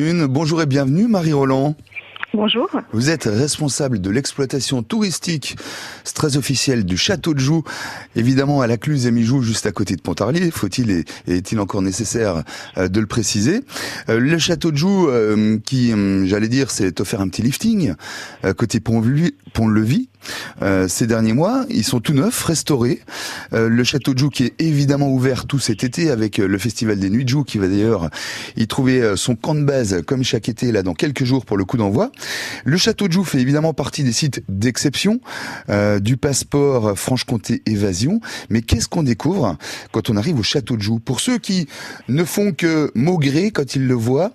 Une, bonjour et bienvenue Marie Roland. Bonjour. Vous êtes responsable de l'exploitation touristique, c'est très officiel, du château de Joux, évidemment à la Cluse et Mijoux, juste à côté de Pontarlier, faut-il et est-il encore nécessaire euh, de le préciser? Euh, le château de Joux, euh, qui, j'allais dire, s'est offert un petit lifting, côté Pont-Levis, euh, ces derniers mois. Ils sont tout neufs, restaurés. Euh, le château de Joux qui est évidemment ouvert tout cet été avec euh, le festival des Nuits de Joux qui va d'ailleurs y trouver son camp de base comme chaque été là dans quelques jours pour le coup d'envoi. Le château de Joux fait évidemment partie des sites d'exception du passeport Franche-Comté Évasion. Mais qu'est-ce qu'on découvre quand on arrive au château de Joux? Pour ceux qui ne font que maugrer quand ils le voient,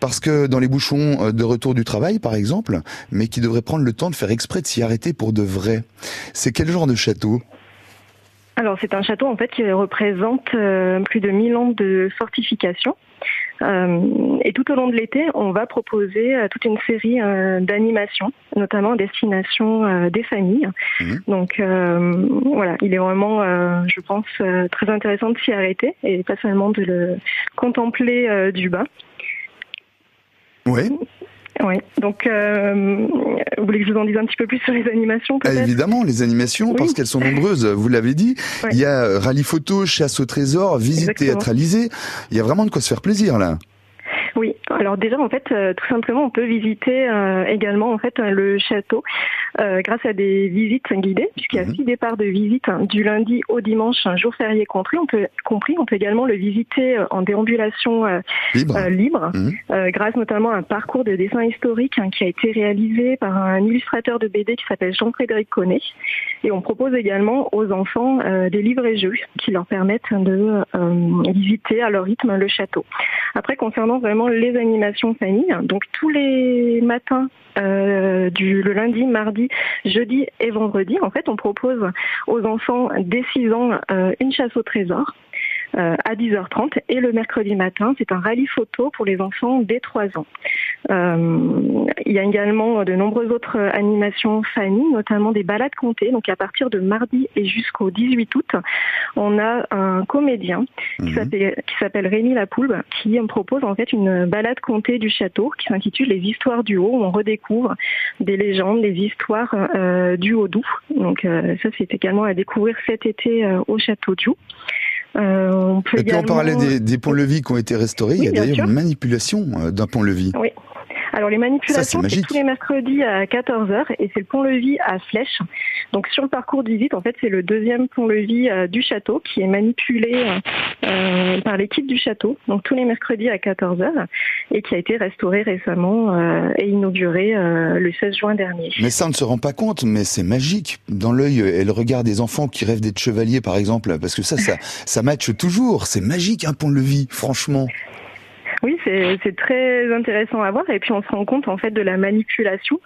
parce que dans les bouchons de retour du travail par exemple, mais qui devraient prendre le temps de faire exprès de s'y arrêter pour de vrai. C'est quel genre de château? Alors c'est un château en fait qui représente euh, plus de 1000 ans de fortification. Euh, et tout au long de l'été, on va proposer euh, toute une série d'animations, notamment à destination des familles. Mmh. Donc voilà, il est vraiment, je pense, très intéressant de s'y arrêter et pas seulement de le contempler du bas. Oui. Oui, donc euh, vous voulez que je vous en dise un petit peu plus sur les animations ah, Évidemment, les animations, parce qu'elles sont nombreuses, vous l'avez dit. Il y a rallye photo, chasse au trésor, visite théâtralisée. Il y a vraiment de quoi se faire plaisir là. Oui, alors déjà en fait, euh, tout simplement, on peut visiter euh, également en fait le château euh, grâce à des visites guidées, puisqu'il y a mhm. six départs de visite hein, du lundi au dimanche, un jour férié compris. On peut compris, on peut également le visiter en déambulation libre, mhm. grâce notamment à un parcours de dessin historique hein, qui a été réalisé par un illustrateur de BD qui s'appelle Jean-Frédéric Connet. Et on propose également aux enfants des livres et jeux qui leur permettent de visiter à leur rythme le château. Après, concernant vraiment les animations famille, donc tous les matins euh, du le lundi, mardi, jeudi et vendredi, en fait, on propose aux enfants dès 6 ans euh, une chasse au trésor. Euh, à 10h30 et le mercredi matin, c'est un rallye photo pour les enfants dès 3 ans. Euh, il y a également de nombreuses autres animations famille, notamment des balades comptées. Donc à partir de mardi et jusqu'au 18 août, on a un comédien qui mhm. s'appelle Rémi Lapoulbe qui propose en fait une balade comptée du château qui s'intitule Les histoires du haut où on redécouvre des légendes, des histoires euh, du haut doux. Donc ça c'est également à découvrir cet été au château du haut. Euh, on peut Et puis on parlait des, des ponts-levis qui ont été restaurés. il y a d'ailleurs une manipulation euh, d'un pont-levis. Oui. Alors les manipulations, c'est tous les mercredis à 14h et c'est le pont-levis à Flèche. Donc sur le parcours de visite, en fait, c'est le deuxième pont-levis euh, du château qui est manipulé euh, euh, par l'équipe du château, donc tous les mercredis à 14h et qui a été restauré récemment et inauguré le 16 juin dernier. Mais ça, on ne se rend pas compte, mais c'est magique. Dans l'œil et le regard des enfants qui rêvent d'être chevaliers, par exemple, parce que ça, ça, ça matche toujours. C'est magique un pont-levis, franchement. Oui, c'est très intéressant à voir et puis on se rend compte en fait de la manipulation.